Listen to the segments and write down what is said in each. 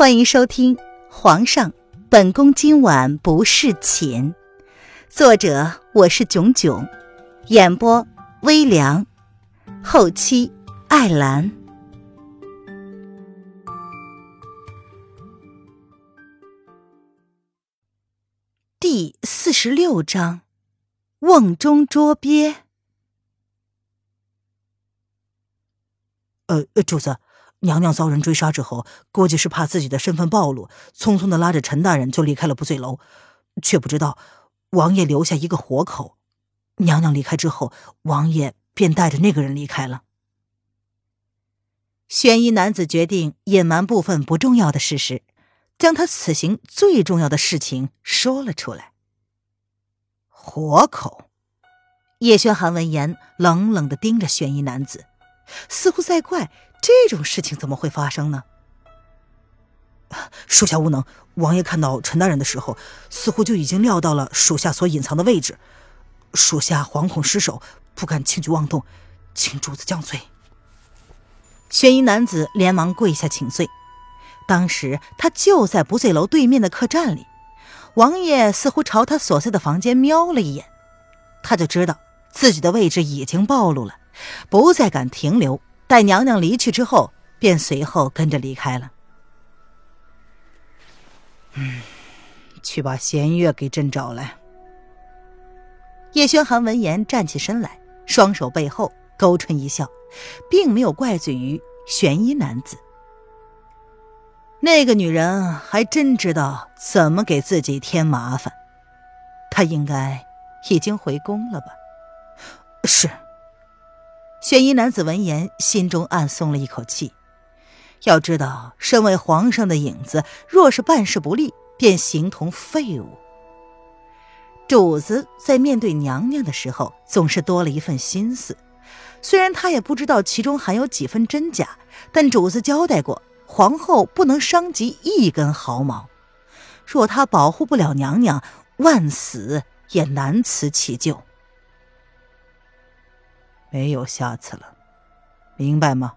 欢迎收听《皇上，本宫今晚不侍寝》，作者我是囧囧，演播微凉，后期艾兰。第四十六章，瓮中捉鳖。呃，主子。娘娘遭人追杀之后，估计是怕自己的身份暴露，匆匆的拉着陈大人就离开了不醉楼，却不知道王爷留下一个活口。娘娘离开之后，王爷便带着那个人离开了。悬疑男子决定隐瞒部分不重要的事实，将他此行最重要的事情说了出来。活口。叶轩寒闻言，冷冷的盯着悬疑男子，似乎在怪。这种事情怎么会发生呢？属下无能。王爷看到陈大人的时候，似乎就已经料到了属下所隐藏的位置，属下惶恐失手，不敢轻举妄动，请主子降罪。悬疑男子连忙跪下请罪。当时他就在不醉楼对面的客栈里，王爷似乎朝他所在的房间瞄了一眼，他就知道自己的位置已经暴露了，不再敢停留。待娘娘离去之后，便随后跟着离开了。嗯，去把弦月给朕找来。叶轩寒闻言站起身来，双手背后，勾唇一笑，并没有怪罪于玄衣男子。那个女人还真知道怎么给自己添麻烦，她应该已经回宫了吧？是。玄衣男子闻言，心中暗松了一口气。要知道，身为皇上的影子，若是办事不力，便形同废物。主子在面对娘娘的时候，总是多了一份心思。虽然他也不知道其中含有几分真假，但主子交代过，皇后不能伤及一根毫毛。若他保护不了娘娘，万死也难辞其咎。没有下次了，明白吗？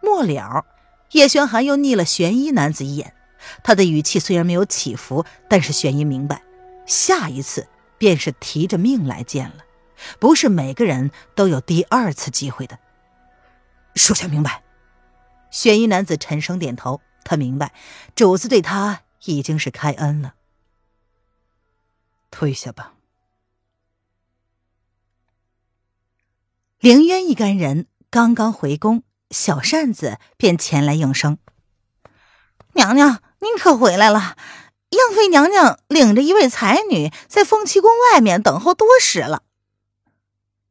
末了，叶轩寒又睨了玄衣男子一眼，他的语气虽然没有起伏，但是玄衣明白，下一次便是提着命来见了，不是每个人都有第二次机会的。属下明白。玄衣男子沉声点头，他明白主子对他已经是开恩了。退下吧。凌渊一干人刚刚回宫，小扇子便前来应声：“娘娘，您可回来了！杨妃娘娘领着一位才女在凤栖宫外面等候多时了。”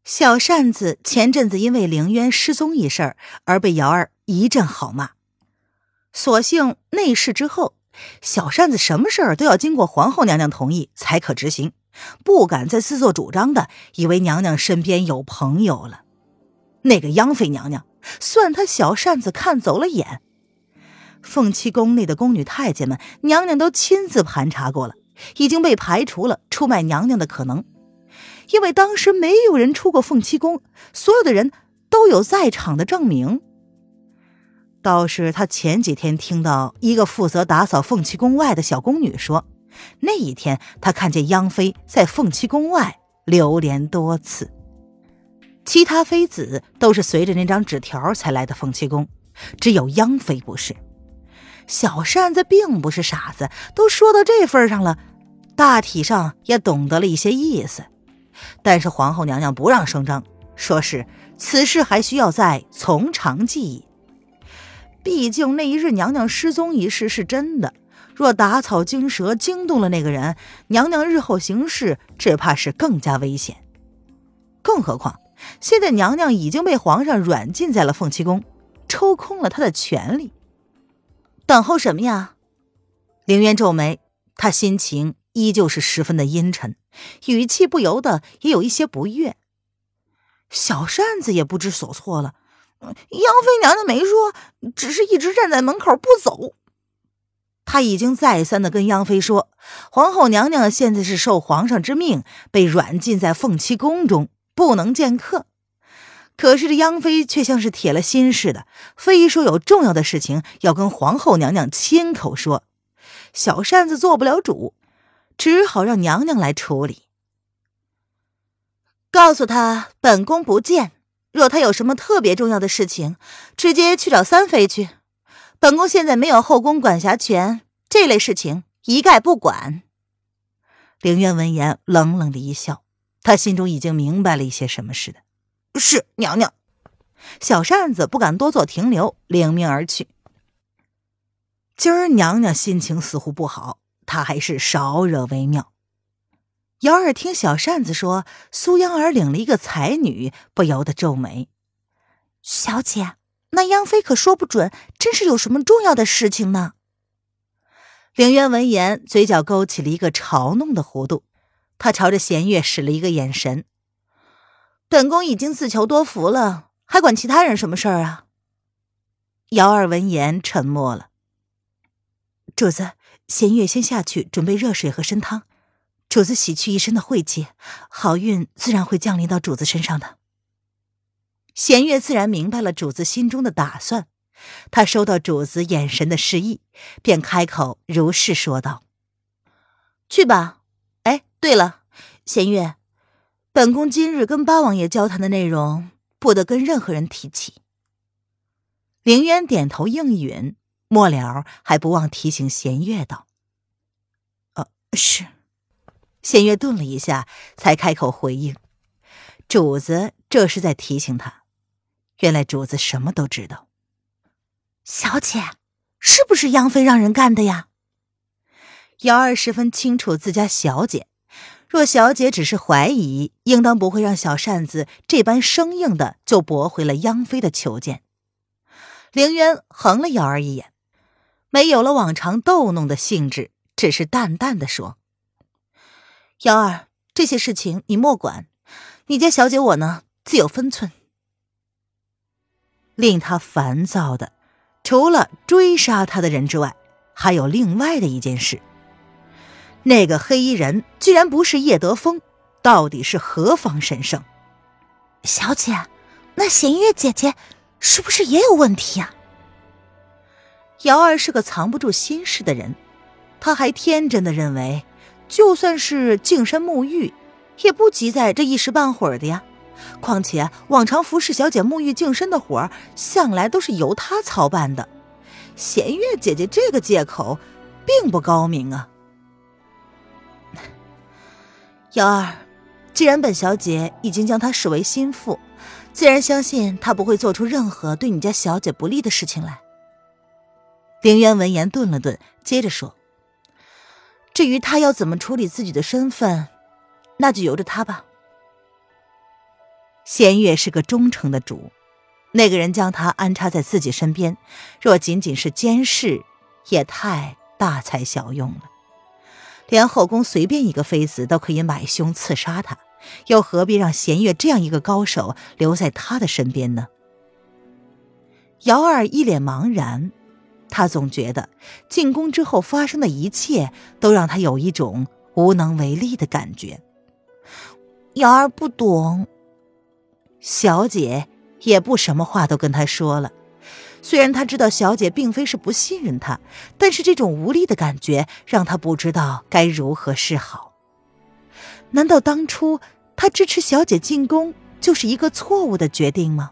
小扇子前阵子因为凌渊失踪一事而被瑶儿一阵好骂，所幸内事之后，小扇子什么事儿都要经过皇后娘娘同意才可执行。不敢再自作主张的，以为娘娘身边有朋友了。那个央妃娘娘，算她小扇子看走了眼。凤栖宫内的宫女太监们，娘娘都亲自盘查过了，已经被排除了出卖娘娘的可能。因为当时没有人出过凤栖宫，所有的人都有在场的证明。倒是他前几天听到一个负责打扫凤栖宫外的小宫女说。那一天，他看见央妃在凤栖宫外流连多次，其他妃子都是随着那张纸条才来的凤栖宫，只有央妃不是。小扇子并不是傻子，都说到这份上了，大体上也懂得了一些意思。但是皇后娘娘不让声张，说是此事还需要再从长计议。毕竟那一日娘娘失踪一事是真的。若打草惊蛇，惊动了那个人，娘娘日后行事只怕是更加危险。更何况，现在娘娘已经被皇上软禁在了凤栖宫，抽空了她的权利。等候什么呀？凌渊皱眉，他心情依旧是十分的阴沉，语气不由得也有一些不悦。小扇子也不知所措了，杨妃娘娘没说，只是一直站在门口不走。他已经再三的跟央妃说，皇后娘娘现在是受皇上之命被软禁在凤栖宫中，不能见客。可是这央妃却像是铁了心似的，非说有重要的事情要跟皇后娘娘亲口说。小扇子做不了主，只好让娘娘来处理。告诉他本宫不见，若他有什么特别重要的事情，直接去找三妃去。本宫现在没有后宫管辖权，这类事情一概不管。凌渊闻言冷冷的一笑，他心中已经明白了一些什么似的。是娘娘，小扇子不敢多做停留，领命而去。今儿娘娘心情似乎不好，她还是少惹为妙。瑶儿听小扇子说苏央儿领了一个才女，不由得皱眉。小姐，那央妃可说不准，真是有什么重要的事情呢？凌渊闻言，嘴角勾起了一个嘲弄的弧度，他朝着弦月使了一个眼神。本宫已经自求多福了，还管其他人什么事儿啊？姚二闻言沉默了。主子，弦月先下去准备热水和参汤，主子洗去一身的晦气，好运自然会降临到主子身上的。弦月自然明白了主子心中的打算，他收到主子眼神的示意，便开口如是说道：“去吧。哎，对了，弦月。”本宫今日跟八王爷交谈的内容，不得跟任何人提起。凌渊点头应允，末了还不忘提醒弦月道：“呃，是。”弦月顿了一下，才开口回应：“主子这是在提醒他，原来主子什么都知道。”小姐，是不是杨妃让人干的呀？瑶儿十分清楚自家小姐。若小姐只是怀疑，应当不会让小扇子这般生硬的就驳回了央妃的求见。凌渊横了瑶儿一眼，没有了往常逗弄的兴致，只是淡淡的说：“瑶儿，这些事情你莫管，你家小姐我呢，自有分寸。”令他烦躁的，除了追杀他的人之外，还有另外的一件事。那个黑衣人居然不是叶德风，到底是何方神圣？小姐，那弦月姐姐是不是也有问题啊？瑶儿是个藏不住心事的人，她还天真的认为，就算是净身沐浴，也不急在这一时半会儿的呀。况且往常服侍小姐沐浴净身的活儿，向来都是由她操办的。弦月姐姐这个借口，并不高明啊。瑶儿，既然本小姐已经将她视为心腹，自然相信她不会做出任何对你家小姐不利的事情来。凌渊闻言顿了顿，接着说：“至于她要怎么处理自己的身份，那就由着她吧。”弦月是个忠诚的主，那个人将她安插在自己身边，若仅仅是监视，也太大材小用了。连后宫随便一个妃子都可以买凶刺杀他，又何必让弦月这样一个高手留在他的身边呢？瑶儿一脸茫然，他总觉得进宫之后发生的一切都让他有一种无能为力的感觉。瑶儿不懂，小姐也不什么话都跟他说了。虽然他知道小姐并非是不信任他，但是这种无力的感觉让他不知道该如何是好。难道当初他支持小姐进宫就是一个错误的决定吗？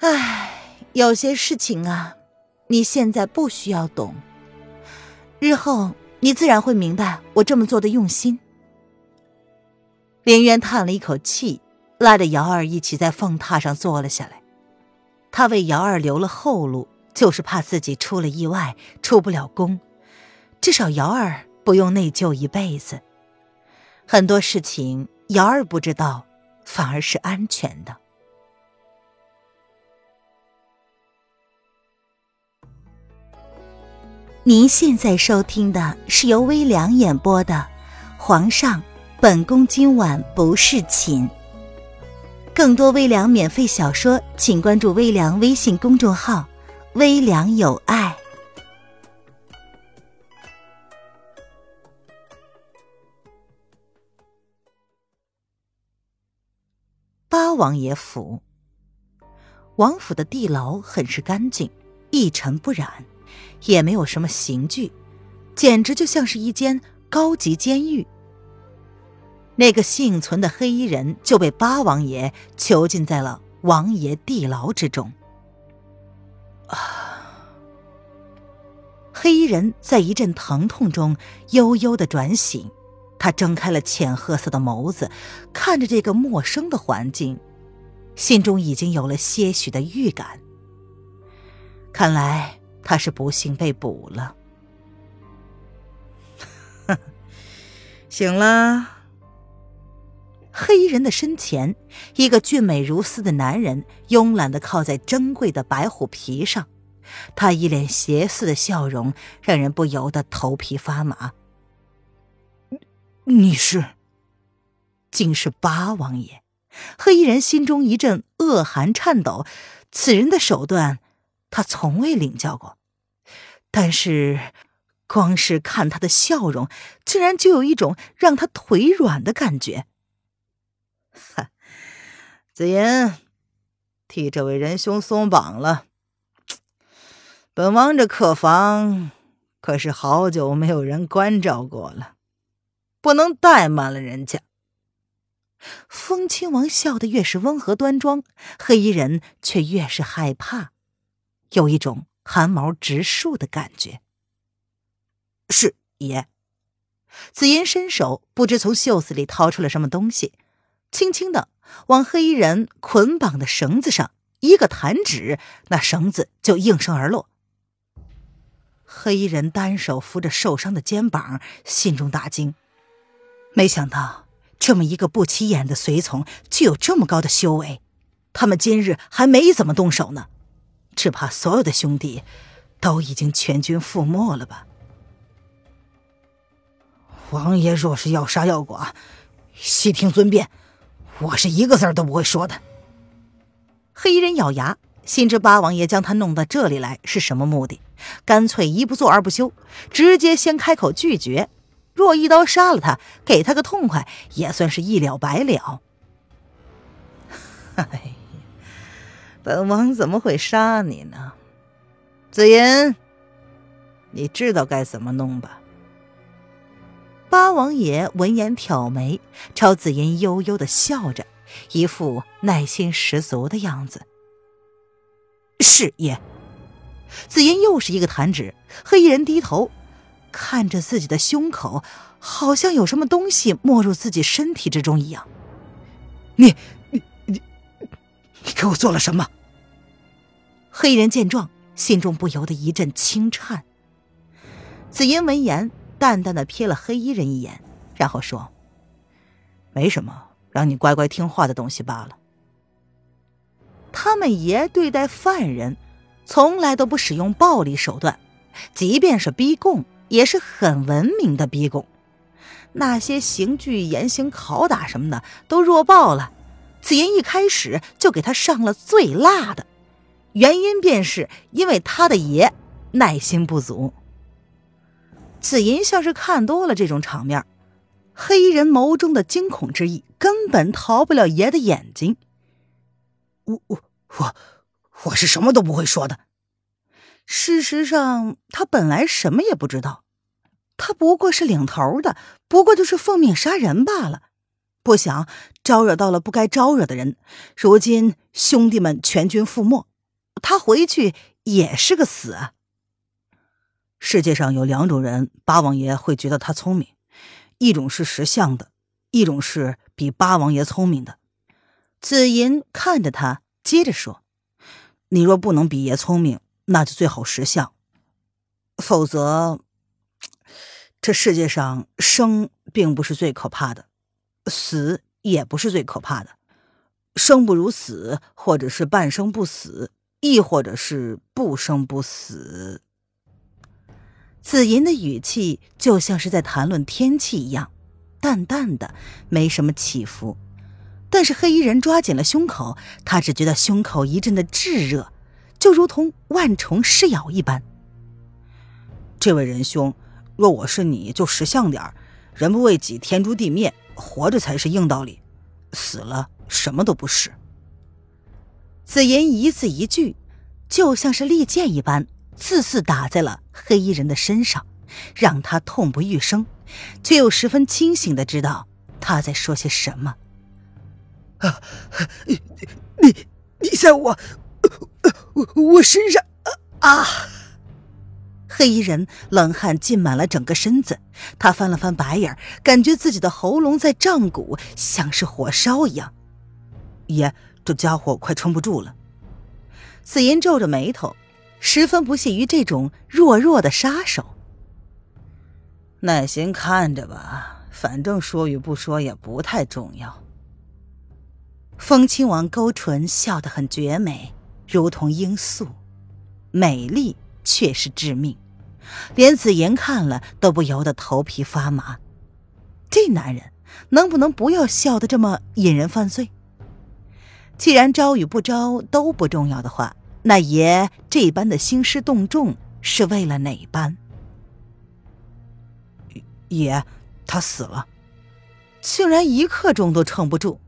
唉，有些事情啊，你现在不需要懂，日后你自然会明白我这么做的用心。林渊叹了一口气，拉着瑶儿一起在凤榻上坐了下来。他为瑶儿留了后路，就是怕自己出了意外出不了宫，至少瑶儿不用内疚一辈子。很多事情瑶儿不知道，反而是安全的。您现在收听的是由微凉演播的《皇上，本宫今晚不是寝》。更多微凉免费小说，请关注微凉微信公众号“微凉有爱”。八八王爷府。王府的地牢很是干净，一尘不染，也没有什么刑具，简直就像是一间高级监狱。那个幸存的黑衣人就被八王爷囚禁在了王爷地牢之中。啊！黑衣人在一阵疼痛中悠悠的转醒，他睁开了浅褐色的眸子，看着这个陌生的环境。心中已经有了些许的预感，看来他是不幸被捕了。醒了。黑衣人的身前，一个俊美如丝的男人慵懒的靠在珍贵的白虎皮上，他一脸邪肆的笑容，让人不由得头皮发麻。你是？竟是八王爷。黑衣人心中一阵恶寒颤抖，此人的手段他从未领教过，但是光是看他的笑容，竟然就有一种让他腿软的感觉。哈，紫银，替这位仁兄松绑了。本王这客房可是好久没有人关照过了，不能怠慢了人家。风亲王笑得越是温和端庄，黑衣人却越是害怕，有一种汗毛直竖的感觉。是爷，紫嫣伸手不知从袖子里掏出了什么东西，轻轻的往黑衣人捆绑的绳子上一个弹指，那绳子就应声而落。黑衣人单手扶着受伤的肩膀，心中大惊，没想到。这么一个不起眼的随从，具有这么高的修为，他们今日还没怎么动手呢，只怕所有的兄弟都已经全军覆没了吧？王爷若是要杀要剐，悉听尊便，我是一个字都不会说的。黑衣人咬牙，心知八王爷将他弄到这里来是什么目的，干脆一不做二不休，直接先开口拒绝。若一刀杀了他，给他个痛快，也算是一了百了。哎，本王怎么会杀你呢？紫银，你知道该怎么弄吧？八王爷闻言挑眉，朝紫嫣悠悠的笑着，一副耐心十足的样子。是爷。紫嫣又是一个弹指，黑衣人低头。看着自己的胸口，好像有什么东西没入自己身体之中一样。你、你、你、你给我做了什么？黑衣人见状，心中不由得一阵轻颤。紫嫣闻言，淡淡的瞥了黑衣人一眼，然后说：“没什么，让你乖乖听话的东西罢了。他们爷对待犯人，从来都不使用暴力手段，即便是逼供。”也是很文明的逼供，那些刑具、严刑拷打什么的都弱爆了。紫言一开始就给他上了最辣的，原因便是因为他的爷耐心不足。紫银像是看多了这种场面，黑衣人眸中的惊恐之意根本逃不了爷的眼睛。我我我我是什么都不会说的。事实上，他本来什么也不知道。他不过是领头的，不过就是奉命杀人罢了。不想招惹到了不该招惹的人，如今兄弟们全军覆没，他回去也是个死。世界上有两种人，八王爷会觉得他聪明，一种是识相的，一种是比八王爷聪明的。紫银看着他，接着说：“你若不能比爷聪明，那就最好识相，否则……”这世界上生并不是最可怕的，死也不是最可怕的。生不如死，或者是半生不死，亦或者是不生不死。紫银的语气就像是在谈论天气一样，淡淡的，没什么起伏。但是黑衣人抓紧了胸口，他只觉得胸口一阵的炙热，就如同万虫噬咬一般。这位仁兄。若我是你，就识相点儿。人不为己，天诛地灭。活着才是硬道理，死了什么都不是。紫银一字一句，就像是利剑一般，字字打在了黑衣人的身上，让他痛不欲生，却又十分清醒的知道他在说些什么。啊，你你你在我我我身上啊！黑衣人冷汗浸满了整个身子，他翻了翻白眼，感觉自己的喉咙在胀鼓，像是火烧一样。爷。这家伙快撑不住了。紫银皱着眉头，十分不屑于这种弱弱的杀手。耐心看着吧，反正说与不说也不太重要。风亲王勾唇笑得很绝美，如同罂粟，美丽却是致命，连紫妍看了都不由得头皮发麻。这男人能不能不要笑得这么引人犯罪？既然招与不招都不重要的话，那爷这般的兴师动众是为了哪般？爷，他死了，竟然一刻钟都撑不住。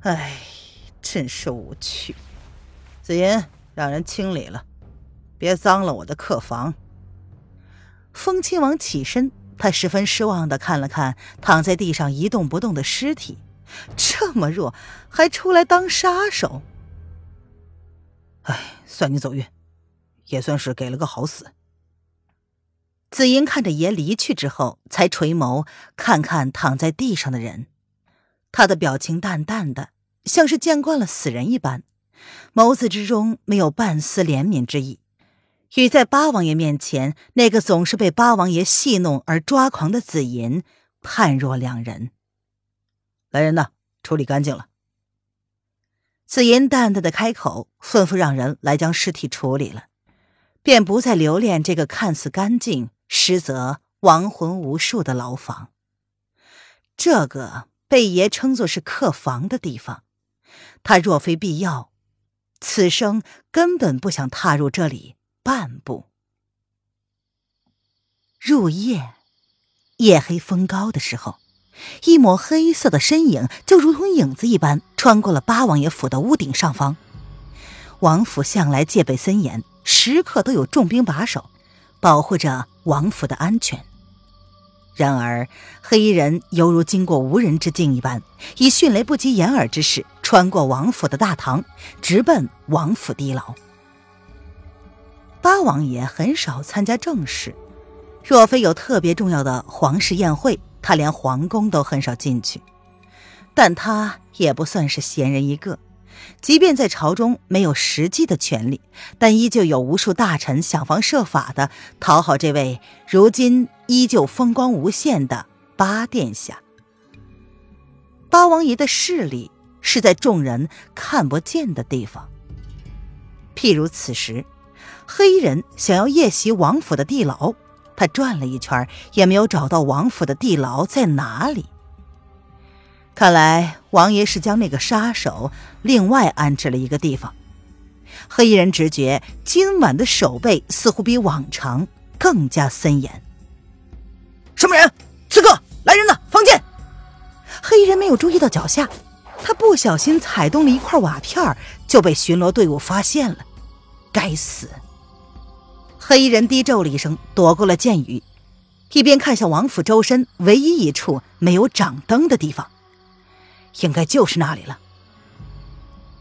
唉，真是无趣。紫银，让人清理了，别脏了我的客房。风亲王起身，他十分失望的看了看躺在地上一动不动的尸体。这么弱，还出来当杀手？哎，算你走运，也算是给了个好死。紫英看着爷离去之后，才垂眸看看躺在地上的人，他的表情淡淡的，像是见惯了死人一般，眸子之中没有半丝怜悯之意，与在八王爷面前那个总是被八王爷戏弄而抓狂的紫银判若两人。来人呐，处理干净了。紫银淡淡的开口，吩咐让人来将尸体处理了，便不再留恋这个看似干净，实则亡魂无数的牢房。这个被爷称作是客房的地方，他若非必要，此生根本不想踏入这里半步。入夜，夜黑风高的时候。一抹黑色的身影，就如同影子一般，穿过了八王爷府的屋顶上方。王府向来戒备森严，时刻都有重兵把守，保护着王府的安全。然而，黑衣人犹如经过无人之境一般，以迅雷不及掩耳之势穿过王府的大堂，直奔王府地牢。八王爷很少参加正事，若非有特别重要的皇室宴会。他连皇宫都很少进去，但他也不算是闲人一个。即便在朝中没有实际的权利，但依旧有无数大臣想方设法的讨好这位如今依旧风光无限的八殿下。八王爷的势力是在众人看不见的地方，譬如此时，黑衣人想要夜袭王府的地牢。他转了一圈，也没有找到王府的地牢在哪里。看来王爷是将那个杀手另外安置了一个地方。黑衣人直觉今晚的守备似乎比往常更加森严。什么人？刺客！来人呐！放箭！黑衣人没有注意到脚下，他不小心踩动了一块瓦片，就被巡逻队伍发现了。该死！黑衣人低咒了一声，躲过了箭雨，一边看向王府周身唯一一处没有掌灯的地方，应该就是那里了。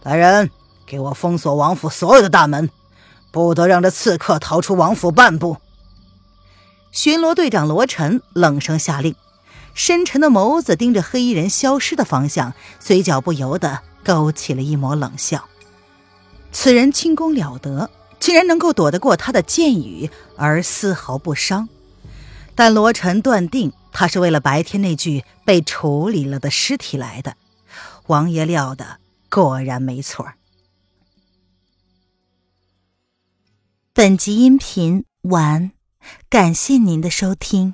来人，给我封锁王府所有的大门，不得让这刺客逃出王府半步。巡逻队长罗晨冷声下令，深沉的眸子盯着黑衣人消失的方向，嘴角不由得勾起了一抹冷笑。此人轻功了得。竟然能够躲得过他的箭雨而丝毫不伤，但罗晨断定他是为了白天那具被处理了的尸体来的。王爷料的果然没错。本集音频完，感谢您的收听。